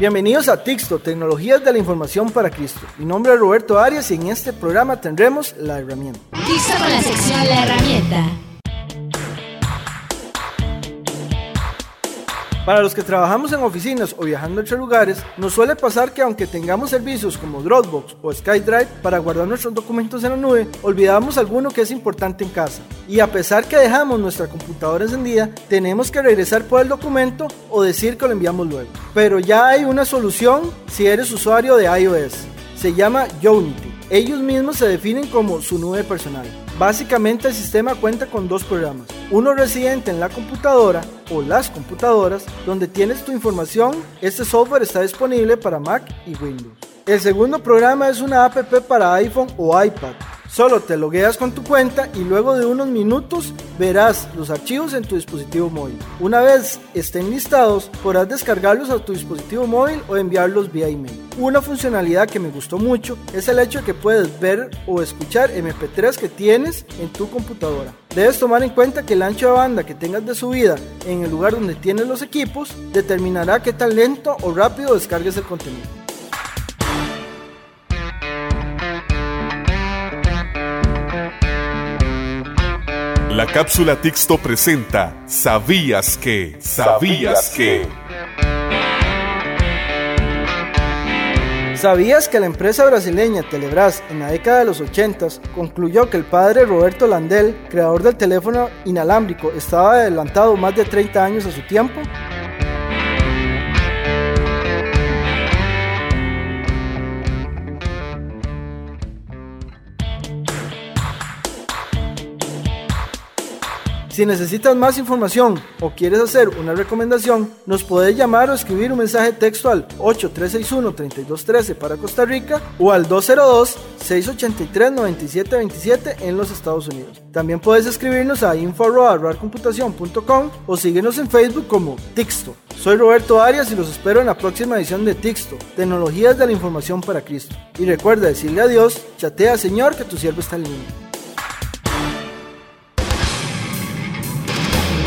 Bienvenidos a Tixto, Tecnologías de la Información para Cristo. Mi nombre es Roberto Arias y en este programa tendremos la herramienta. Tixto con la sección La herramienta. Para los que trabajamos en oficinas o viajando entre lugares, nos suele pasar que aunque tengamos servicios como Dropbox o SkyDrive para guardar nuestros documentos en la nube, olvidamos alguno que es importante en casa. Y a pesar que dejamos nuestra computadora encendida, tenemos que regresar por el documento o decir que lo enviamos luego. Pero ya hay una solución si eres usuario de iOS. Se llama Unity. Ellos mismos se definen como su nube personal. Básicamente el sistema cuenta con dos programas. Uno residente en la computadora o las computadoras donde tienes tu información. Este software está disponible para Mac y Windows. El segundo programa es una app para iPhone o iPad. Solo te logueas con tu cuenta y luego de unos minutos verás los archivos en tu dispositivo móvil. Una vez estén listados, podrás descargarlos a tu dispositivo móvil o enviarlos vía email. Una funcionalidad que me gustó mucho es el hecho de que puedes ver o escuchar MP3 que tienes en tu computadora. Debes tomar en cuenta que el ancho de banda que tengas de subida en el lugar donde tienes los equipos determinará qué tan lento o rápido descargues el contenido. La cápsula Tixto presenta ¿Sabías que? ¿Sabías que? ¿Sabías que la empresa brasileña Telebras en la década de los 80 concluyó que el padre Roberto Landel, creador del teléfono inalámbrico, estaba adelantado más de 30 años a su tiempo? Si necesitas más información o quieres hacer una recomendación, nos puedes llamar o escribir un mensaje texto al 8361-3213 para Costa Rica o al 202-683-9727 en los Estados Unidos. También puedes escribirnos a info.computación.com o síguenos en Facebook como Tixto. Soy Roberto Arias y los espero en la próxima edición de Tixto, Tecnologías de la Información para Cristo. Y recuerda decirle adiós, chatea Señor que tu siervo está en línea.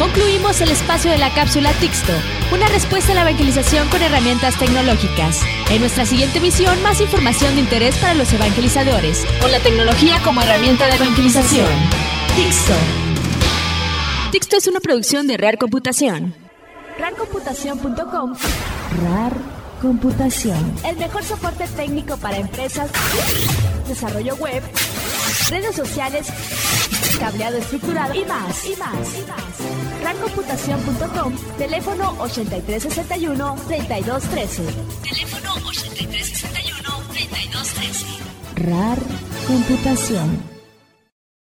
Concluimos el espacio de la cápsula Tixto, una respuesta a la evangelización con herramientas tecnológicas. En nuestra siguiente misión, más información de interés para los evangelizadores, con la tecnología como herramienta de evangelización. Tixto. Tixto es una producción de Rare Computación. Rarcomputación.com RAR Computación. El mejor soporte técnico para empresas, desarrollo web, redes sociales, cableado estructurado y más, y más, y más. Rarcomputación.com, teléfono 8361-3213. Teléfono 8361-3213. RAR Computación.